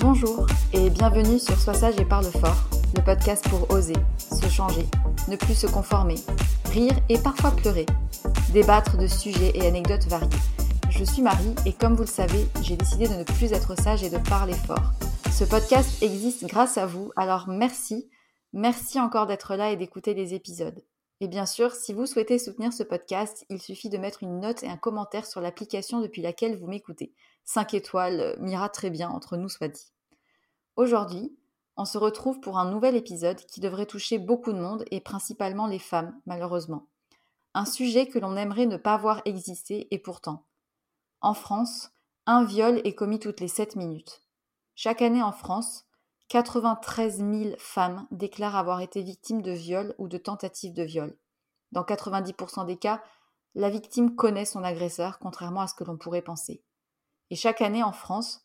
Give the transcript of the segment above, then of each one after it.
Bonjour et bienvenue sur Sois sage et parle fort, le podcast pour oser, se changer, ne plus se conformer, rire et parfois pleurer, débattre de sujets et anecdotes variés. Je suis Marie et comme vous le savez, j'ai décidé de ne plus être sage et de parler fort. Ce podcast existe grâce à vous, alors merci, merci encore d'être là et d'écouter les épisodes. Et bien sûr, si vous souhaitez soutenir ce podcast, il suffit de mettre une note et un commentaire sur l'application depuis laquelle vous m'écoutez. 5 étoiles euh, m'ira très bien, entre nous soit dit. Aujourd'hui, on se retrouve pour un nouvel épisode qui devrait toucher beaucoup de monde et principalement les femmes, malheureusement. Un sujet que l'on aimerait ne pas voir exister et pourtant. En France, un viol est commis toutes les 7 minutes. Chaque année en France, 93 000 femmes déclarent avoir été victimes de viol ou de tentatives de viol. Dans 90% des cas, la victime connaît son agresseur, contrairement à ce que l'on pourrait penser. Et chaque année en France,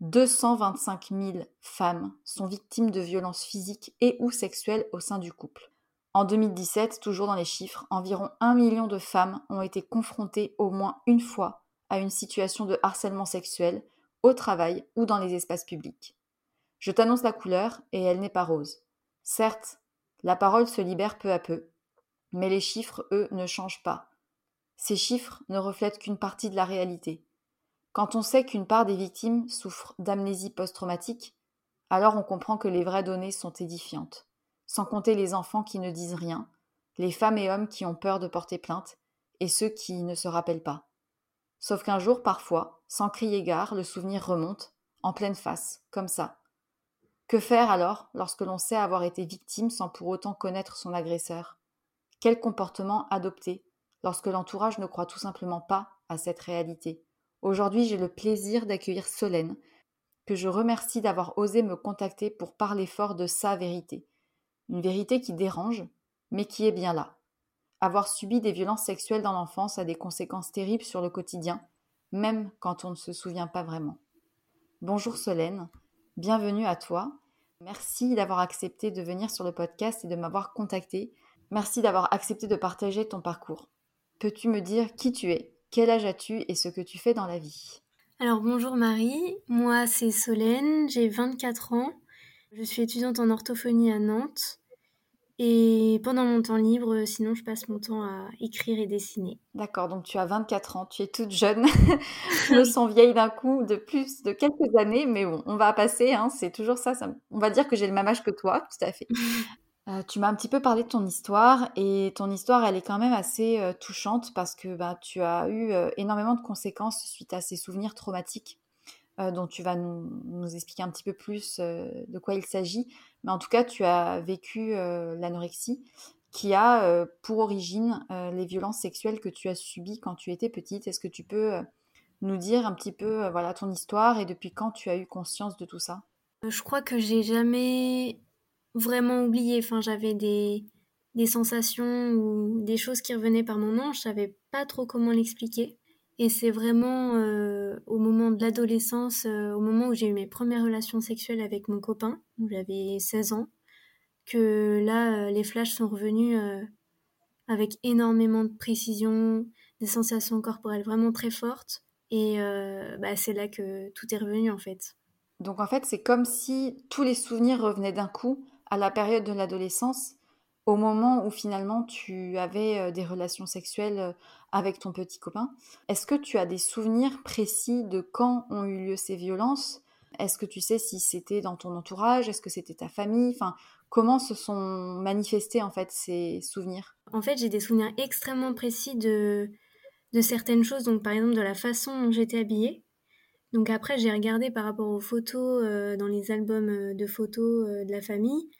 225 000 femmes sont victimes de violences physiques et ou sexuelles au sein du couple. En 2017, toujours dans les chiffres, environ 1 million de femmes ont été confrontées au moins une fois à une situation de harcèlement sexuel au travail ou dans les espaces publics. Je t'annonce la couleur et elle n'est pas rose. Certes, la parole se libère peu à peu, mais les chiffres, eux, ne changent pas. Ces chiffres ne reflètent qu'une partie de la réalité. Quand on sait qu'une part des victimes souffrent d'amnésie post-traumatique, alors on comprend que les vraies données sont édifiantes, sans compter les enfants qui ne disent rien, les femmes et hommes qui ont peur de porter plainte, et ceux qui ne se rappellent pas. Sauf qu'un jour, parfois, sans crier gare, le souvenir remonte, en pleine face, comme ça. Que faire alors lorsque l'on sait avoir été victime sans pour autant connaître son agresseur? Quel comportement adopter lorsque l'entourage ne croit tout simplement pas à cette réalité? Aujourd'hui, j'ai le plaisir d'accueillir Solène, que je remercie d'avoir osé me contacter pour parler fort de sa vérité. Une vérité qui dérange, mais qui est bien là. Avoir subi des violences sexuelles dans l'enfance a des conséquences terribles sur le quotidien, même quand on ne se souvient pas vraiment. Bonjour Solène, bienvenue à toi. Merci d'avoir accepté de venir sur le podcast et de m'avoir contacté. Merci d'avoir accepté de partager ton parcours. Peux-tu me dire qui tu es, quel âge as-tu et ce que tu fais dans la vie? Alors bonjour Marie, moi c'est Solène, j'ai 24 ans, je suis étudiante en orthophonie à Nantes. Et pendant mon temps libre, sinon, je passe mon temps à écrire et dessiner. D'accord, donc tu as 24 ans, tu es toute jeune. je me sens vieille d'un coup, de plus de quelques années, mais bon, on va passer, hein, c'est toujours ça, On va dire que j'ai le même âge que toi, tout à fait. Euh, tu m'as un petit peu parlé de ton histoire, et ton histoire, elle est quand même assez euh, touchante parce que bah, tu as eu euh, énormément de conséquences suite à ces souvenirs traumatiques dont tu vas nous, expliquer un petit peu plus de quoi il s'agit. Mais en tout cas, tu as vécu l'anorexie qui a pour origine les violences sexuelles que tu as subies quand tu étais petite. Est-ce que tu peux nous dire un petit peu voilà ton histoire et depuis quand tu as eu conscience de tout ça? Je crois que j'ai jamais vraiment oublié. Enfin, j'avais des, sensations ou des choses qui revenaient par moments. Je savais pas trop comment l'expliquer. Et c'est vraiment euh, au moment de l'adolescence, euh, au moment où j'ai eu mes premières relations sexuelles avec mon copain, où j'avais 16 ans, que là, euh, les flashs sont revenus avec énormément de précision, des sensations corporelles vraiment très fortes. Et bah, c'est là que tout est revenu en fait. Donc en fait, c'est comme si tous les souvenirs revenaient d'un coup à la période de l'adolescence au moment où finalement tu avais euh, des relations sexuelles euh, avec ton petit copain. Est-ce que tu as des souvenirs précis de quand ont eu lieu ces violences? Est-ce que tu sais si c'était dans ton entourage? Est-ce que c'était ta famille? Enfin, comment se sont manifestés en fait ces souvenirs? En fait, j'ai des souvenirs extrêmement précis de certaines choses, donc par exemple de la façon dont j'étais habillée. Donc après, j'ai regardé par rapport aux photos euh, dans les albums de photos de la famille.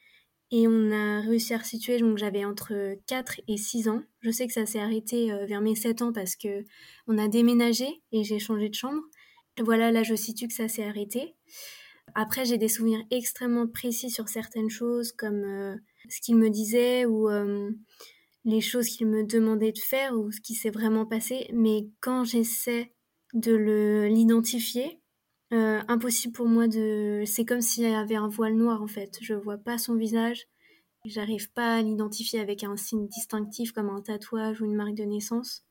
Et on a réussi à resituer, donc j'avais entre 4 et 6 ans. Je sais que ça s'est arrêté euh, vers mes 7 ans parce que on a déménagé et j'ai changé de chambre. Voilà, là je situe que ça s'est arrêté. Après, j'ai des souvenirs extrêmement précis sur certaines choses, comme euh, ce qu'il me disait ou euh, les choses qu'il me demandait de faire ou ce qui s'est vraiment passé. Mais quand j'essaie de l'identifier, euh, impossible pour moi de. C'est comme s'il y avait un voile noir en fait. Je vois pas son visage. J'arrive pas à l'identifier avec un signe distinctif comme un tatouage ou une marque de naissance.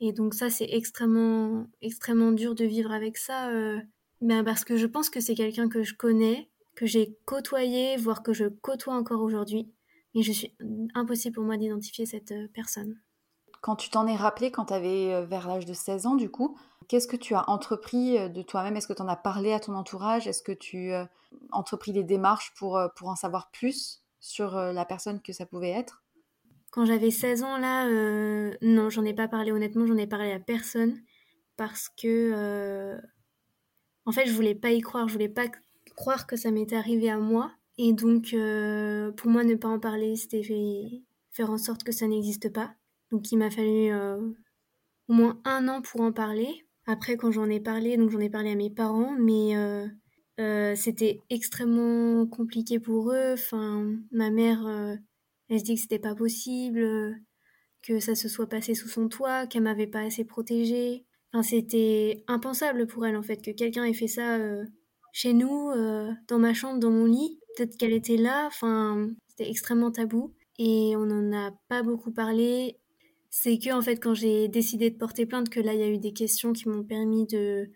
Et donc ça, c'est extrêmement, extrêmement dur de vivre avec ça. Euh, ben parce que je pense que c'est quelqu'un que je connais, que j'ai côtoyé, voire que je côtoie encore aujourd'hui. Mais je suis impossible pour moi d'identifier cette euh, personne. Quand tu t'en es rappelé, quand tu avais vers l'âge de 16 ans, du coup, Qu'est-ce que tu as entrepris euh, de toi-même? Est-ce que tu en as parlé à ton entourage? Est-ce que tu as euh, entrepris des démarches pour, euh, pour en savoir plus sur la personne que ça pouvait être? Quand j'avais 16 ans, là, non, j'en ai pas parlé honnêtement, j'en ai parlé à personne parce que, en fait, je voulais pas y croire, je voulais pas croire que ça m'était arrivé à moi. Et donc, pour moi, ne pas en parler, c'était faire en sorte que ça n'existe pas. Donc, il m'a fallu au moins un an pour en parler. Après, quand j'en ai parlé, donc j'en ai parlé à mes parents, mais euh, euh, c'était extrêmement compliqué pour eux. Enfin, ma mère, euh, elle se dit que c'était pas possible, que ça se soit passé sous son toit, qu'elle m'avait pas assez protégée. Enfin, c'était impensable pour elle en fait que quelqu'un ait fait ça chez nous, dans ma chambre, dans mon lit. Peut-être qu'elle était là. Enfin, c'était extrêmement tabou et on n'en a pas beaucoup parlé c'est que en fait quand j'ai décidé de porter plainte que là il y a eu des questions qui m'ont permis de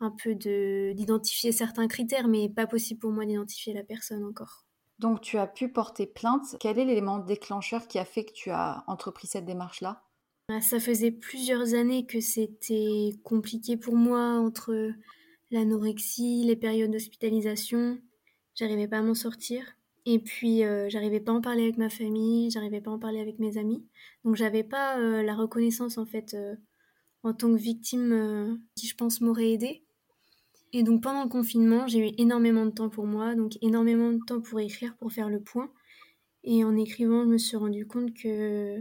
un peu de d'identifier certains critères mais pas possible pour moi d'identifier la personne encore. Donc tu as pu porter plainte. Quel est l'élément déclencheur qui a fait que tu as entrepris cette démarche-là? Bah, Ça faisait plusieurs années que c'était compliqué pour moi entre l'anorexie, les périodes d'hospitalisation. J'arrivais pas à m'en sortir. Et puis, euh, j'arrivais pas à en parler avec ma famille, j'arrivais pas à en parler avec mes amis. Donc, j'avais pas euh, la reconnaissance, en fait, euh, en tant que victime qui, je pense, m'aurait aidée. Et donc, pendant le confinement, j'ai eu énormément de temps pour moi, donc énormément de temps pour écrire, pour faire le point. Et en écrivant, je me suis rendu compte que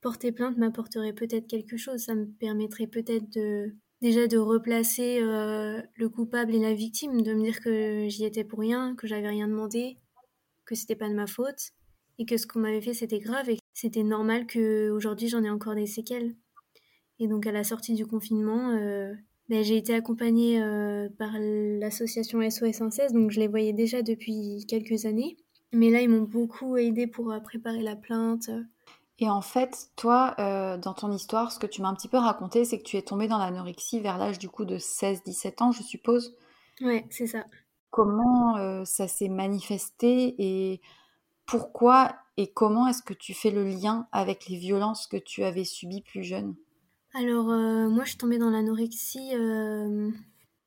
porter plainte m'apporterait peut-être quelque chose. Ça me permettrait peut-être de déjà de replacer le coupable et la victime, de me dire que j'y étais pour rien, que j'avais rien demandé, que c'était pas de ma faute et que ce qu'on m'avait fait c'était grave et c'était normal que aujourd'hui j'en ai encore des séquelles. Et donc à la sortie du confinement, euh, ben, j'ai été accompagnée euh, par l'association SOS 116, donc je les voyais déjà depuis quelques années. Mais là, ils m'ont beaucoup aidé pour euh, préparer la plainte. Et en fait, toi, dans ton histoire, ce que tu m'as un petit peu raconté, c'est que tu es tombée dans l'anorexie vers l'âge du coup de 16-17 ans, je suppose? Ouais, c'est ça. Comment ça s'est manifesté et pourquoi et comment est-ce que tu fais le lien avec les violences que tu avais subies plus jeune? Alors, moi, je suis tombée dans l'anorexie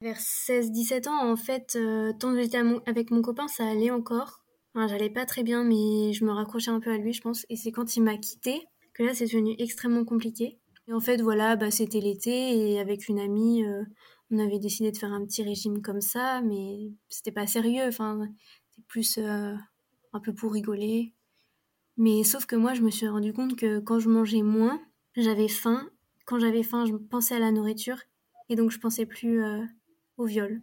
vers 16-17 ans. En fait, tant que j'étais avec mon copain, ça allait encore. Enfin, j'allais pas très bien, mais je me raccrochais un peu à lui, je pense. Et c'est quand il m'a quittée que là, c'est devenu extrêmement compliqué. Et en fait, voilà, bah, c'était l'été et avec une amie, on avait décidé de faire un petit régime comme ça, mais c'était pas sérieux. Enfin, c'était plus un peu pour rigoler. Mais sauf que moi, je me suis rendu compte que quand je mangeais moins, j'avais faim. Quand j'avais faim, je pensais à la nourriture. Et donc, je pensais plus euh, au viol.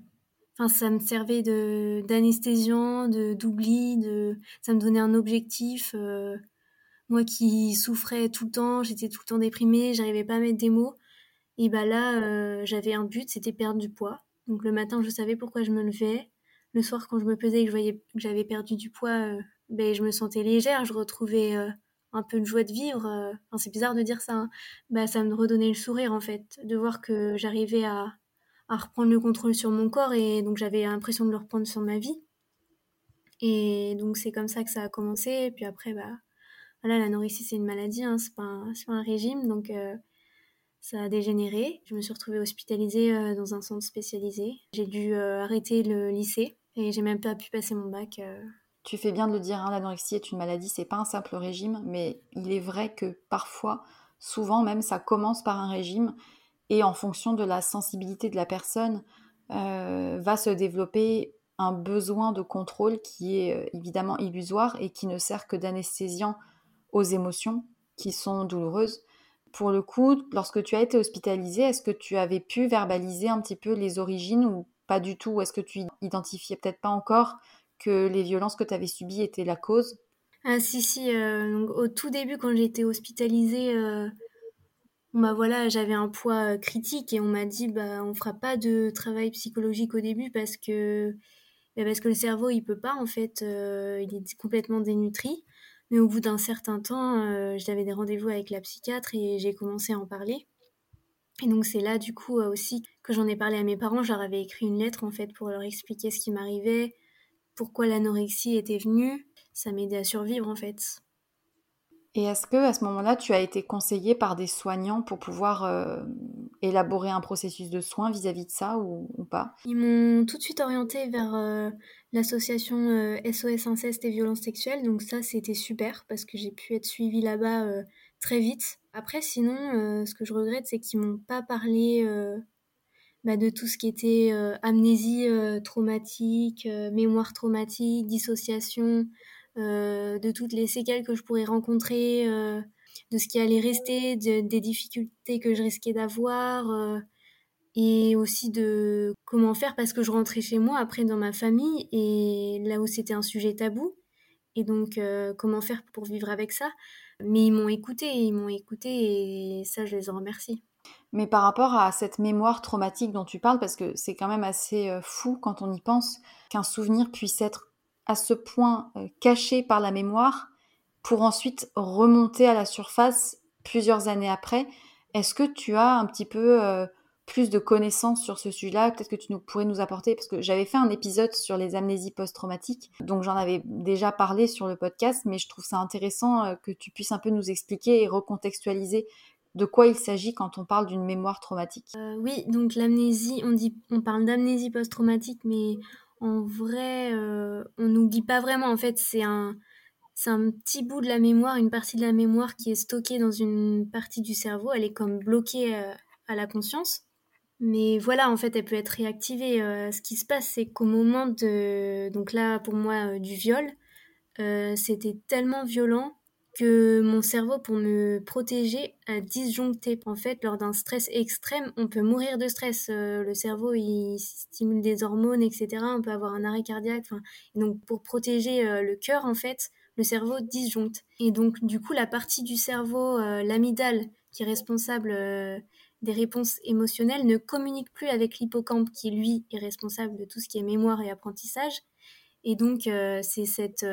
Enfin, ça me servait de d'anesthésiant, de d'oubli, de ça me donnait un objectif. Euh, moi qui souffrais tout le temps, j'étais tout le temps déprimée, j'arrivais pas à mettre des mots. Et bah là, euh, j'avais un but, c'était perdre du poids. Donc le matin, je savais pourquoi je me levais le soir quand je me pesais et que je voyais que j'avais perdu du poids, euh, ben, je me sentais légère, je retrouvais euh, un peu de joie de vivre. Enfin, c'est bizarre de dire ça. Hein. Bah, ça me redonnait le sourire en fait, de voir que j'arrivais à, à, reprendre le contrôle sur mon corps et donc j'avais l'impression de le reprendre sur ma vie. Et donc c'est comme ça que ça a commencé. Et puis après, bah, voilà, l'anorexie c'est une maladie, hein, c'est pas, un régime, donc ça a dégénéré. Je me suis retrouvée hospitalisée dans un centre spécialisé. J'ai dû arrêter le lycée et j'ai même pas pu passer mon bac. Euh. Tu fais bien de le dire, hein, l'anorexie est une maladie, c'est pas un simple régime, mais il est vrai que parfois, souvent même, ça commence par un régime et en fonction de la sensibilité de la personne, euh, va se développer un besoin de contrôle qui est euh, évidemment illusoire et qui ne sert que d'anesthésiant aux émotions qui sont douloureuses. Pour le coup, lorsque tu as été hospitalisée, est-ce que tu avais pu verbaliser un petit peu les origines ou pas du tout? Est-ce que tu identifiais peut-être pas encore que les violences que tu avais subies étaient la cause? Ah si, si. Euh, au tout début, quand j'ai été hospitalisée, euh, bah voilà, j'avais un poids euh, critique et on m'a dit bah on fera pas de travail psychologique au début parce que bah, le cerveau il peut pas en fait, il est complètement dénutri. Mais au bout d'un certain temps, j'avais des rendez-vous avec la psychiatre et j'ai commencé à en parler. Et donc c'est là du coup euh, aussi que j'en ai parlé à mes parents. Je leur avais écrit une lettre en fait pour leur expliquer ce qui m'arrivait, pourquoi l'anorexie était venue. Ça m'aidait à survivre en fait. Et est-ce que à ce moment-là, tu as été conseillée par des soignants pour pouvoir euh, élaborer un processus de soins vis-à-vis de ça ou, pas? Ils m'ont tout de suite orientée vers euh, l'association SOS Inceste et Violences Sexuelles. Donc ça, c'était super parce que j'ai pu être suivie là-bas très vite. Après, sinon, euh, ce que je regrette, c'est qu'ils m'ont pas parlé euh, bah, de tout ce qui était euh, amnésie traumatique, mémoire traumatique, dissociation, de toutes les séquelles que je pourrais rencontrer, de ce qui allait rester, des difficultés que je risquais d'avoir et aussi de comment faire parce que je rentrais chez moi après dans ma famille et là où c'était un sujet tabou et donc comment faire pour vivre avec ça? Mais ils m'ont écouté, ils m'ont écouté et ça, je les en remercie. Mais par rapport à cette mémoire traumatique dont tu parles, parce que c'est quand même assez euh, fou quand on y pense, qu'un souvenir puisse être à ce point euh, caché par la mémoire pour ensuite remonter à la surface plusieurs années après. Est-ce que tu as un petit peu euh, plus de connaissances sur ce sujet-là, peut-être que tu nous, pourrais nous apporter, parce que j'avais fait un épisode sur les amnésies post-traumatiques, donc j'en avais déjà parlé sur le podcast, mais je trouve ça intéressant euh, que tu puisses un peu nous expliquer et recontextualiser de quoi il s'agit quand on parle d'une mémoire traumatique. Oui, donc l'amnésie, on, dit, on parle d'amnésie post-traumatique, mais en vrai, euh, on n'oublie pas vraiment. En fait, c'est un, c'est un petit bout de la mémoire, une partie de la mémoire qui est stockée dans une partie du cerveau. Elle est comme bloquée à la conscience. Mais voilà, en fait, elle peut être réactivée. Euh, ce qui se passe, c'est qu'au moment de, donc là, pour moi, euh, du viol, euh, c'était tellement violent que mon cerveau, pour me protéger, a disjoncté. En fait, lors d'un stress extrême, on peut mourir de stress. le cerveau, il stimule des hormones, etc. On peut avoir un arrêt cardiaque. donc, pour protéger le cœur, en fait, le cerveau disjoncte. Et donc, du coup, la partie du cerveau, l'amygdale, qui est responsable des réponses émotionnelles, ne communique plus avec l'hippocampe, qui lui est responsable de tout ce qui est mémoire et apprentissage. Et donc, c'est cette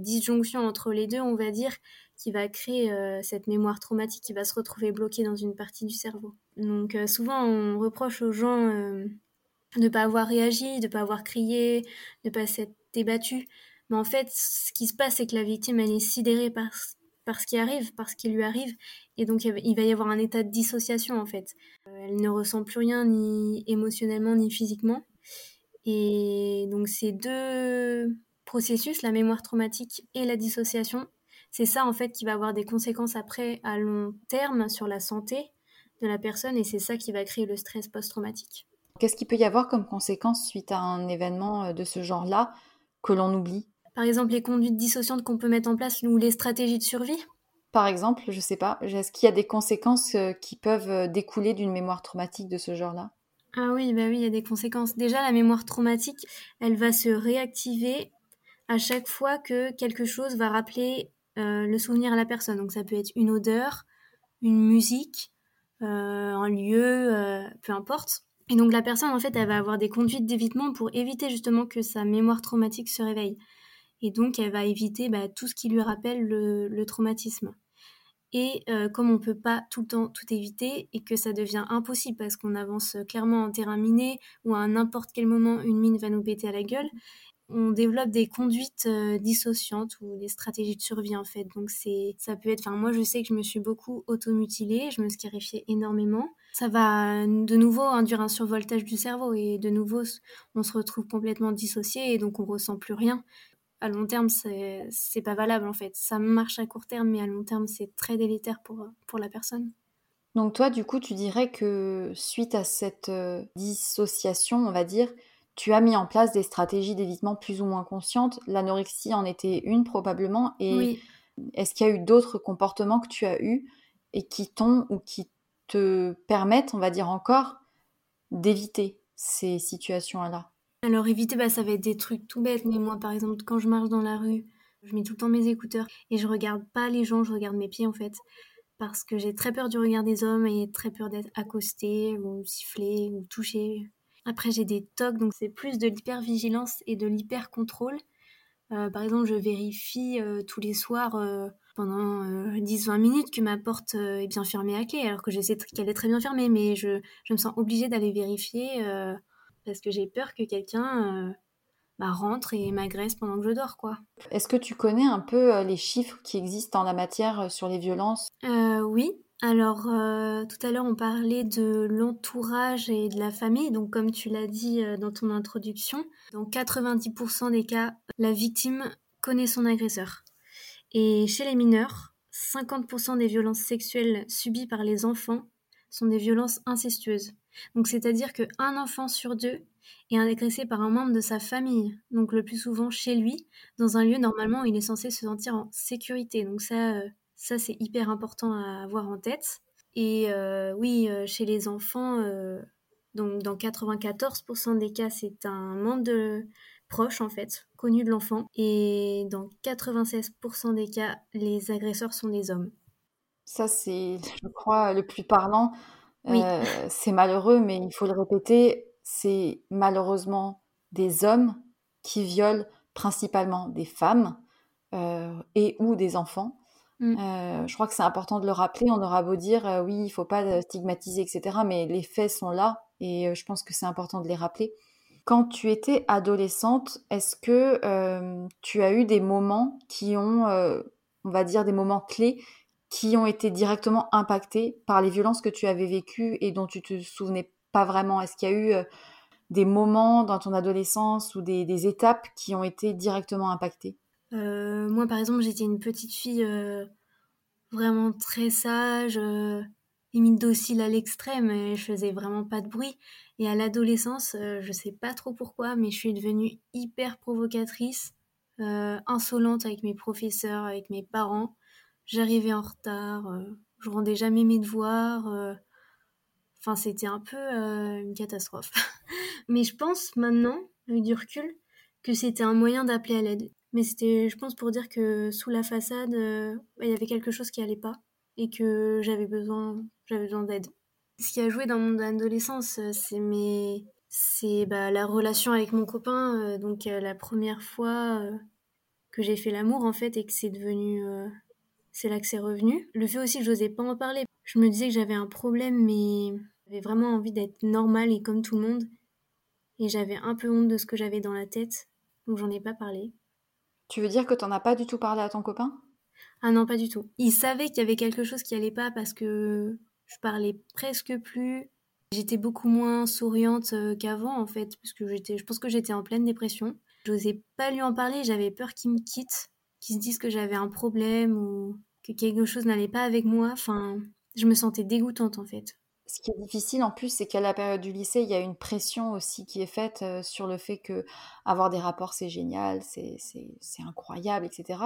disjonction entre les deux, on va dire, qui va créer cette mémoire traumatique qui va se retrouver bloquée dans une partie du cerveau. Donc, souvent, on reproche aux gens de ne pas avoir réagi, de ne pas avoir crié, de ne pas s'être débattu. Mais en fait, ce qui se passe, c'est que la victime, elle est sidérée par, par ce qui arrive, par ce qui lui arrive. Et donc, il va y avoir un état de dissociation, en fait. Euh, elle ne ressent plus rien, ni émotionnellement, ni physiquement. Et donc, ces deux processus, la mémoire traumatique et la dissociation, c'est ça, en fait, qui va avoir des conséquences après, à long terme, sur la santé de la personne. Et c'est ça qui va créer le stress post-traumatique. Qu'est-ce qu'il peut y avoir comme conséquence suite à un événement euh, de ce genre-là que l'on oublie? Par exemple, les conduites dissociantes qu'on peut mettre en place ou les stratégies de survie? Par exemple, je ne sais pas, est-ce qu'il y a des conséquences euh, qui peuvent euh, découler d'une mémoire traumatique de ce genre-là? Ah oui, bah oui, il y a des conséquences. Déjà, la mémoire traumatique, elle va se réactiver à chaque fois que quelque chose va rappeler le souvenir à la personne. Donc ça peut être une odeur, une musique, un lieu, peu importe. Et donc la personne, en fait, elle va avoir des conduites d'évitement pour éviter justement que sa mémoire traumatique se réveille. Et donc elle va éviter bah, tout ce qui lui rappelle le, traumatisme. Et euh, comme on ne peut pas tout le temps tout éviter et que ça devient impossible parce qu'on avance clairement en terrain miné ou à n'importe quel moment une mine va nous péter à la gueule, on développe des conduites euh, dissociantes ou des stratégies de survie en fait. Donc c'est, ça peut être, enfin moi je sais que je me suis beaucoup automutilée, je me scarifiais énormément. Ça va de nouveau induire un survoltage du cerveau et de nouveau on se retrouve complètement dissocié et donc on ressent plus rien. À long terme c'est, pas valable en fait. Ça marche à court terme mais à long terme c'est très délétère pour, pour la personne. Donc toi du coup tu dirais que suite à cette euh, dissociation on va dire, tu as mis en place des stratégies d'évitement plus ou moins conscientes. L'anorexie en était une probablement. Et est-ce qu'il y a eu d'autres comportements que tu as eus et qui t'ont ou qui te permettent, on va dire encore, d'éviter ces situations-là? Alors éviter, bah, ça va être des trucs tout bêtes. Mais moi, par exemple, quand je marche dans la rue, je mets tout le temps mes écouteurs et je regarde pas les gens, je regarde mes pieds en fait. Parce que j'ai très peur du regard des hommes et très peur d'être accostée ou sifflée ou touchée après, j'ai des tocs, donc c'est plus de l'hypervigilance et de l'hyper-contrôle. Euh, par exemple, je vérifie euh, tous les soirs euh, pendant 10-20 minutes que ma porte est bien fermée à clé, alors que je sais qu'elle est très bien fermée, mais je, me sens obligée d'aller vérifier parce que j'ai peur que quelqu'un bah, rentre et m'agresse pendant que je dors, quoi. Est-ce que tu connais un peu les chiffres qui existent en la matière sur les violences? Oui, alors, euh, tout à l'heure, on parlait de l'entourage et de la famille. Donc, comme tu l'as dit euh, dans ton introduction, dans 90% des cas, la victime connaît son agresseur. Et chez les mineurs, 50% des violences sexuelles subies par les enfants sont des violences incestueuses. Donc, c'est-à-dire qu'un enfant sur deux est agressé par un membre de sa famille, donc le plus souvent chez lui, dans un lieu normalement où il est censé se sentir en sécurité. Donc, ça, euh, c'est hyper important à avoir en tête. Et euh, oui, euh, chez les enfants, dans 94% des cas, c'est un membre proche en fait, connu de l'enfant. Et dans 96% des cas, les agresseurs sont des hommes. Ça, c'est, je crois, le plus parlant. C'est malheureux, mais il faut le répéter, c'est malheureusement des hommes qui violent principalement des femmes et ou des enfants. Mmh. Euh, je crois que c'est important de le rappeler. On aura beau dire euh, oui, il faut pas euh, stigmatiser, etc. Mais les faits sont là et je pense que c'est important de les rappeler. Quand tu étais adolescente, est-ce que tu as eu des moments qui ont, on va dire, des moments clés qui ont été directement impactés par les violences que tu avais vécues et dont tu te souvenais pas vraiment? Est-ce qu'il y a eu des moments dans ton adolescence ou des étapes qui ont été directement impactées? Euh, moi, par exemple, j'étais une petite fille euh, vraiment très sage, euh, limite docile à l'extrême, et je faisais vraiment pas de bruit. Et à l'adolescence, je sais pas trop pourquoi, mais je suis devenue hyper provocatrice, insolente avec mes professeurs, avec mes parents. J'arrivais en retard, je rendais jamais mes devoirs. Enfin, c'était un peu une catastrophe. mais je pense maintenant, avec du recul, que c'était un moyen d'appeler à l'aide. Mais c'était, je pense, pour dire que sous la façade, il y avait quelque chose qui allait pas et que j'avais besoin, j'avais besoin d'aide. Ce qui a joué dans mon adolescence, c'est mes, c'est bah, la relation avec mon copain. donc la première fois que j'ai fait l'amour en fait et que c'est devenu c'est là que c'est revenu. Le fait aussi que j'osais pas en parler. Je me disais que j'avais un problème, mais j'avais vraiment envie d'être normale et comme tout le monde. Et j'avais un peu honte de ce que j'avais dans la tête, donc j'en ai pas parlé. Tu veux dire que t'en as pas du tout parlé à ton copain? Ah non, pas du tout. Il savait qu'il y avait quelque chose qui allait pas parce que je parlais presque plus. J'étais beaucoup moins souriante euh, qu'avant en fait, parce que j'étais, je pense que j'étais en pleine dépression. J'osais pas lui en parler, j'avais peur qu'il me quitte qui se disent que j'avais un problème ou que quelque chose n'allait pas avec moi. Enfin, je me sentais dégoûtante en fait. Ce qui est difficile en plus, c'est qu'à la période du lycée, il y a une pression aussi qui est faite euh, sur le fait que avoir des rapports c'est génial, c'est incroyable, etc.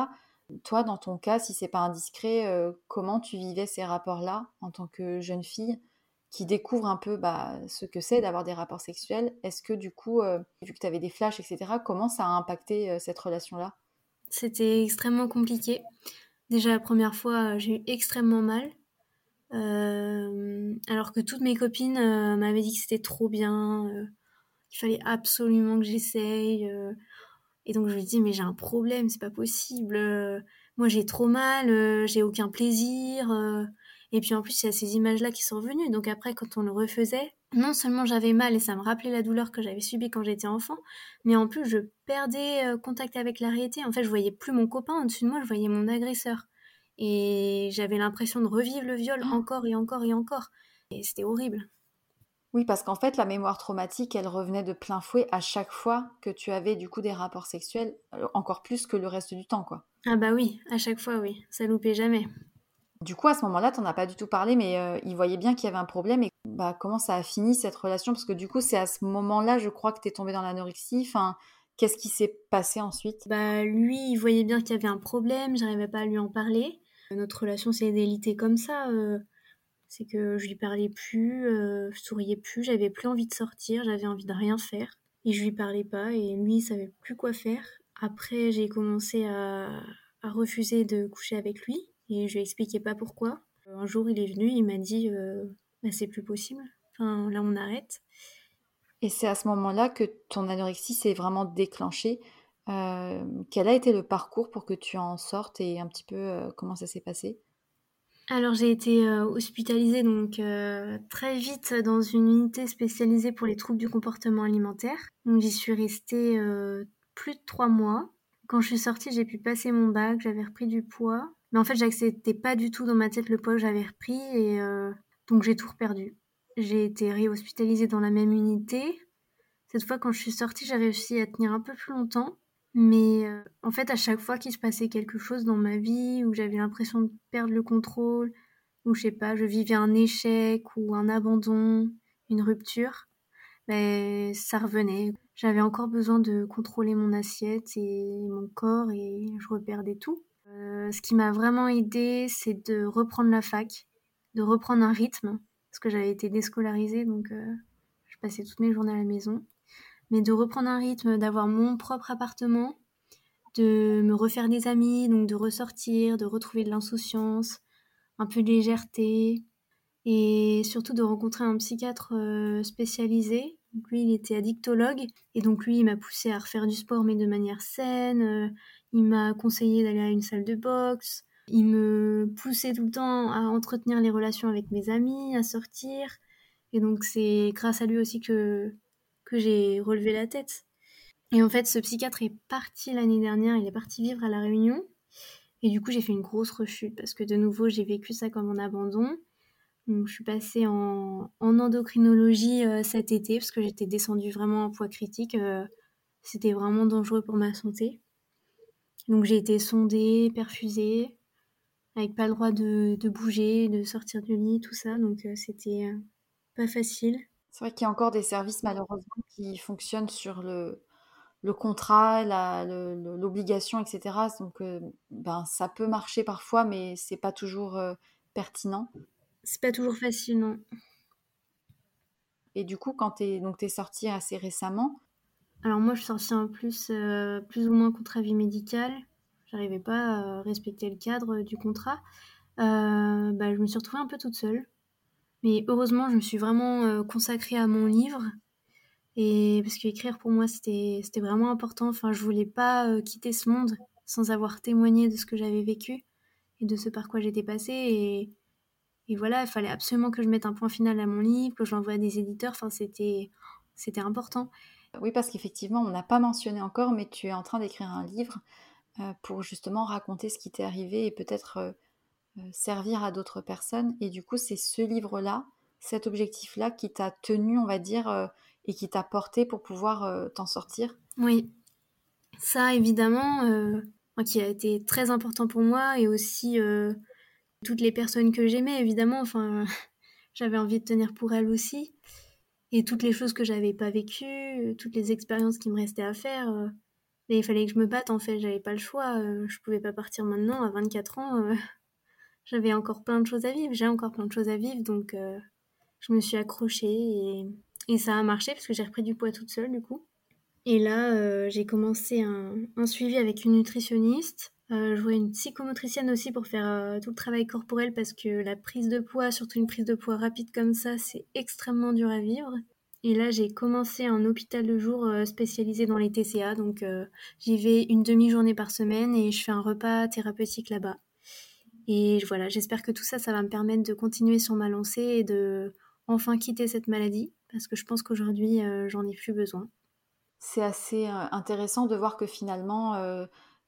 Toi, dans ton cas, si c'est pas indiscret, euh, comment tu vivais ces rapports-là en tant que jeune fille qui découvre un peu bah, ce que c'est d'avoir des rapports sexuels? Est-ce que du coup, euh, vu que tu avais des flashs, etc., comment ça a impacté cette relation-là? C'était extrêmement compliqué. Déjà la première fois, j'ai eu extrêmement mal. Euh, alors que toutes mes copines euh, m'avaient dit que c'était trop bien, euh, qu'il fallait absolument que j'essaye. et donc je lui dis mais j'ai un problème, c'est pas possible. moi j'ai trop mal, j'ai aucun plaisir. et puis en plus il y a ces images-là qui sont revenues. Donc après quand on le refaisait, non seulement j'avais mal et ça me rappelait la douleur que j'avais subie quand j'étais enfant, mais en plus je perdais euh, contact avec la réalité. En fait, je voyais plus mon copain au-dessus de moi, je voyais mon agresseur. Et j'avais l'impression de revivre le viol oh. encore et encore et encore. Et c'était horrible. Oui, parce qu'en fait, la mémoire traumatique, elle revenait de plein fouet à chaque fois que tu avais du coup des rapports sexuels, euh, encore plus que le reste du temps, quoi. Ah bah oui, à chaque fois, oui. Ça loupait jamais. Du coup, à ce moment-là, tu n'en as pas du tout parlé, mais euh, il voyait bien qu'il y avait un problème. Et bah, comment ça a fini cette relation? Parce que du coup, c'est à ce moment-là, je crois, que tu es tombée dans l'anorexie. Enfin, qu'est-ce qui s'est passé ensuite? Bah, lui, il voyait bien qu'il y avait un problème. J'arrivais pas à lui en parler. Notre relation s'est délitée comme ça. Euh, c'est que je lui parlais plus, euh, je souriais plus, j'avais plus envie de sortir, j'avais envie de rien faire. Et je lui parlais pas. Et lui, il savait plus quoi faire. Après, j'ai commencé à refuser de coucher avec lui et je lui expliquais pas pourquoi. Un jour, il est venu, il m'a dit euh, bah, c'est plus possible. Enfin, là, on arrête. Et c'est à ce moment-là que ton anorexie s'est vraiment déclenchée. Euh, quel a été le parcours pour que tu en sortes et un petit peu euh, comment ça s'est passé? Alors j'ai été hospitalisée donc très vite dans une unité spécialisée pour les troubles du comportement alimentaire. Donc j'y suis restée plus de trois mois. Quand je suis sortie, j'ai pu passer mon bac, j'avais repris du poids. Mais en fait, j'acceptais pas du tout dans ma tête le poids que j'avais repris et euh, donc j'ai tout perdu. J'ai été réhospitalisée dans la même unité. Cette fois, quand je suis sortie, j'ai réussi à tenir un peu plus longtemps. Mais euh, en fait, à chaque fois qu'il se passait quelque chose dans ma vie, où j'avais l'impression de perdre le contrôle, ou je sais pas, je vivais un échec ou un abandon, une rupture, ben, ça revenait. J'avais encore besoin de contrôler mon assiette et mon corps et je reperdais tout. Euh, ce qui m'a vraiment aidé, c'est de reprendre la fac, de reprendre un rythme, parce que j'avais été déscolarisée, donc euh, je passais toutes mes journées à la maison. Mais de reprendre un rythme, d'avoir mon propre appartement, de me refaire des amis, donc de ressortir, de retrouver de l'insouciance, un peu de légèreté, et surtout de rencontrer un psychiatre euh, spécialisé. Donc lui, il était addictologue, et donc lui, il m'a poussé à refaire du sport, mais de manière saine, il m'a conseillé d'aller à une salle de boxe. Il me poussait tout le temps à entretenir les relations avec mes amis, à sortir. Et donc c'est grâce à lui aussi que, que j'ai relevé la tête. Et en fait, ce psychiatre est parti l'année dernière, il est parti vivre à La Réunion. Et du coup, j'ai fait une grosse rechute parce que de nouveau, j'ai vécu ça comme un abandon. Donc, je suis passée en, endocrinologie euh, cet été parce que j'étais descendue vraiment en poids critique. Euh, c'était vraiment dangereux pour ma santé. Donc j'ai été sondée, perfusée, avec pas le droit de, bouger, de sortir du lit, tout ça. Donc euh, c'était euh, pas facile. C'est vrai qu'il y a encore des services malheureusement qui fonctionnent sur le, le contrat, l'obligation, etc. Donc euh, ben, ça peut marcher parfois, mais c'est pas toujours pertinent. C'est pas toujours facile, non. Et du coup, quand tu es, es sortie assez récemment, Alors moi, je suis sortie en plus, euh, plus ou moins contre avis médical. J'arrivais pas à respecter le cadre du contrat. Euh, bah, je me suis retrouvée un peu toute seule. Mais heureusement, je me suis vraiment euh, consacrée à mon livre. Et parce qu'écrire pour moi, c'était vraiment important. Enfin, je voulais pas quitter ce monde sans avoir témoigné de ce que j'avais vécu et de ce par quoi j'étais passée. Et, et voilà, il fallait absolument que je mette un point final à mon livre, que je l'envoie à des éditeurs. Enfin, c'était important. Oui, parce qu'effectivement, on n'a pas mentionné encore, mais tu es en train d'écrire un livre euh, pour justement raconter ce qui t'est arrivé et peut-être euh, euh, servir à d'autres personnes. Et du coup, c'est ce livre-là, cet objectif-là qui t'a tenu, on va dire, et qui t'a porté pour pouvoir t'en sortir? Oui, ça évidemment, qui a été très important pour moi et aussi toutes les personnes que j'aimais, évidemment. Enfin, j'avais envie de tenir pour elles aussi et toutes les choses que j'avais pas vécues, toutes les expériences qui me restaient à faire. Euh, mais il fallait que je me batte en fait, j'avais pas le choix. Euh, je pouvais pas partir maintenant à 24 ans. Euh, j'avais encore plein de choses à vivre, j'ai encore plein de choses à vivre, donc je me suis accrochée et, ça a marché parce que j'ai repris du poids toute seule du coup. Et là, j'ai commencé un, un, suivi avec une nutritionniste. je vois une psychomotricienne aussi pour faire tout le travail corporel parce que la prise de poids, surtout une prise de poids rapide comme ça, c'est extrêmement dur à vivre. Et là, j'ai commencé un hôpital de jour euh, spécialisé dans les TCA. Donc, euh, j'y vais une demi-journée par semaine et je fais un repas thérapeutique là-bas. Et voilà, j'espère que tout ça, ça va me permettre de continuer sur ma lancée et de enfin quitter cette maladie. Parce que je pense qu'aujourd'hui, euh, j'en ai plus besoin. C'est assez intéressant de voir que finalement,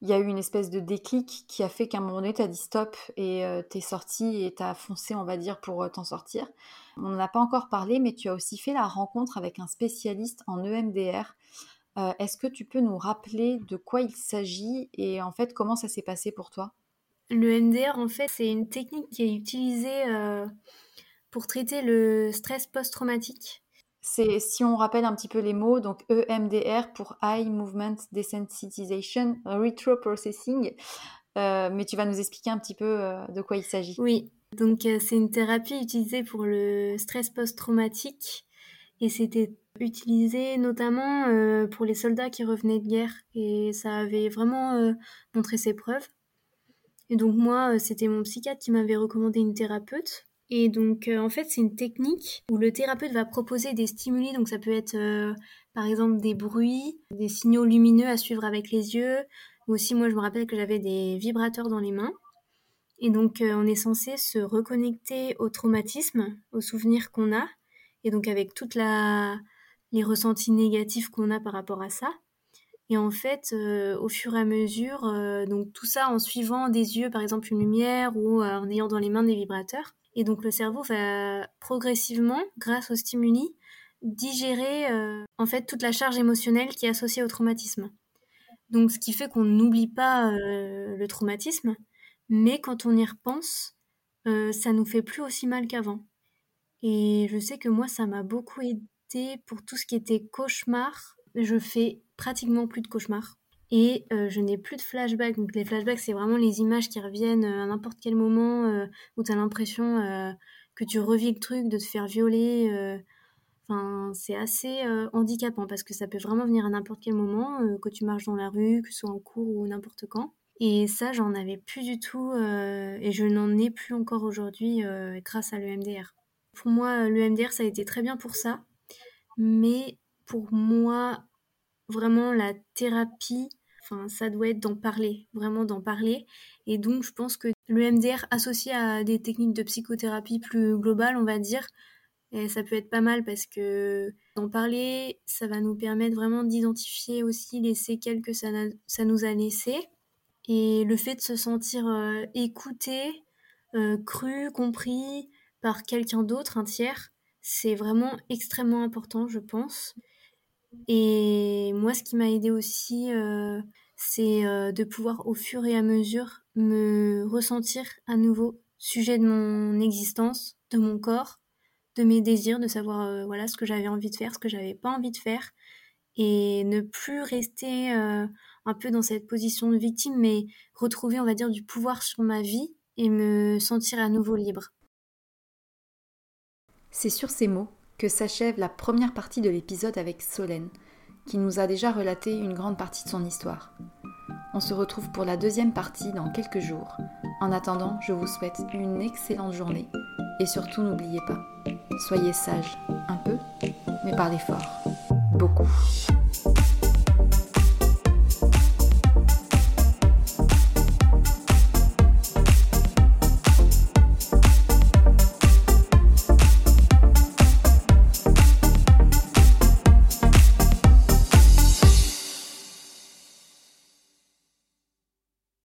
il y a eu une espèce de déclic qui a fait qu'à un moment donné, tu as dit stop et euh, tu es sorti et tu as foncé, on va dire, pour euh, t'en sortir. On n'en a pas encore parlé, mais tu as aussi fait la rencontre avec un spécialiste en EMDR. Euh, est-ce que tu peux nous rappeler de quoi il s'agit et en fait comment ça s'est passé pour toi? Le EMDR, en fait, c'est une technique qui est utilisée pour traiter le stress post-traumatique. C'est si on rappelle un petit peu les mots, donc EMDR pour Eye Movement Desensitization Retroprocessing. Euh, mais tu vas nous expliquer un petit peu euh, de quoi il s'agit. Oui, donc euh, c'est une thérapie utilisée pour le stress post-traumatique et c'était utilisé notamment pour les soldats qui revenaient de guerre et ça avait vraiment montré ses preuves. Et donc moi, c'était mon psychiatre qui m'avait recommandé une thérapeute et donc, euh, en fait, c'est une technique où le thérapeute va proposer des stimuli. Donc, ça peut être, euh, par exemple, des bruits, des signaux lumineux à suivre avec les yeux. Ou aussi, moi, je me rappelle que j'avais des vibrateurs dans les mains. Et donc, euh, on est censé se reconnecter au traumatisme, aux souvenirs qu'on a. Et donc, avec toutes les ressentis négatifs qu'on a par rapport à ça. Et en fait, au fur et à mesure, donc tout ça en suivant des yeux, par exemple, une lumière ou en ayant dans les mains des vibrateurs. Et donc le cerveau va progressivement, grâce aux stimuli, digérer euh, en fait toute la charge émotionnelle qui est associée au traumatisme. Donc ce qui fait qu'on n'oublie pas euh, le traumatisme, mais quand on y repense, euh, ça nous fait plus aussi mal qu'avant. Et je sais que moi, ça m'a beaucoup aidé pour tout ce qui était cauchemar. Je fais pratiquement plus de cauchemars et euh, je n'ai plus de flashbacks. Donc les flashbacks, c'est vraiment les images qui reviennent euh, à n'importe quel moment euh, où tu as l'impression que tu revis le truc, de te faire violer. Enfin, c'est assez handicapant parce que ça peut vraiment venir à n'importe quel moment, que tu marches dans la rue, que ce soit en cours ou n'importe quand. Et ça, j'en avais plus du tout et je n'en ai plus encore aujourd'hui grâce à l'EMDR. Pour moi, l'EMDR, ça a été très bien pour ça. Mais pour moi, vraiment, la thérapie, ça doit être d'en parler, vraiment d'en parler. Et donc, je pense que le MDR associé à des techniques de psychothérapie plus globales, on va dire, et ça peut être pas mal parce que d'en parler, ça va nous permettre vraiment d'identifier aussi les séquelles que ça, ça, nous a laissées. Et le fait de se sentir euh, écouté, euh, cru, compris par quelqu'un d'autre, un tiers, c'est vraiment extrêmement important, je pense. Et moi, ce qui m'a aidé aussi, euh, c'est euh, de pouvoir au fur et à mesure me ressentir à nouveau sujet de mon existence, de mon corps, de mes désirs, de savoir euh, voilà ce que j'avais envie de faire, ce que j'avais pas envie de faire, et ne plus rester un peu dans cette position de victime, mais retrouver, on va dire, du pouvoir sur ma vie et me sentir à nouveau libre. C'est sur ces mots que s'achève la première partie de l'épisode avec Solène. qui nous a déjà relaté une grande partie de son histoire. On se retrouve pour la deuxième partie dans quelques jours. En attendant, je vous souhaite une excellente journée et surtout n'oubliez pas, soyez sages un peu, mais parlez fort, beaucoup.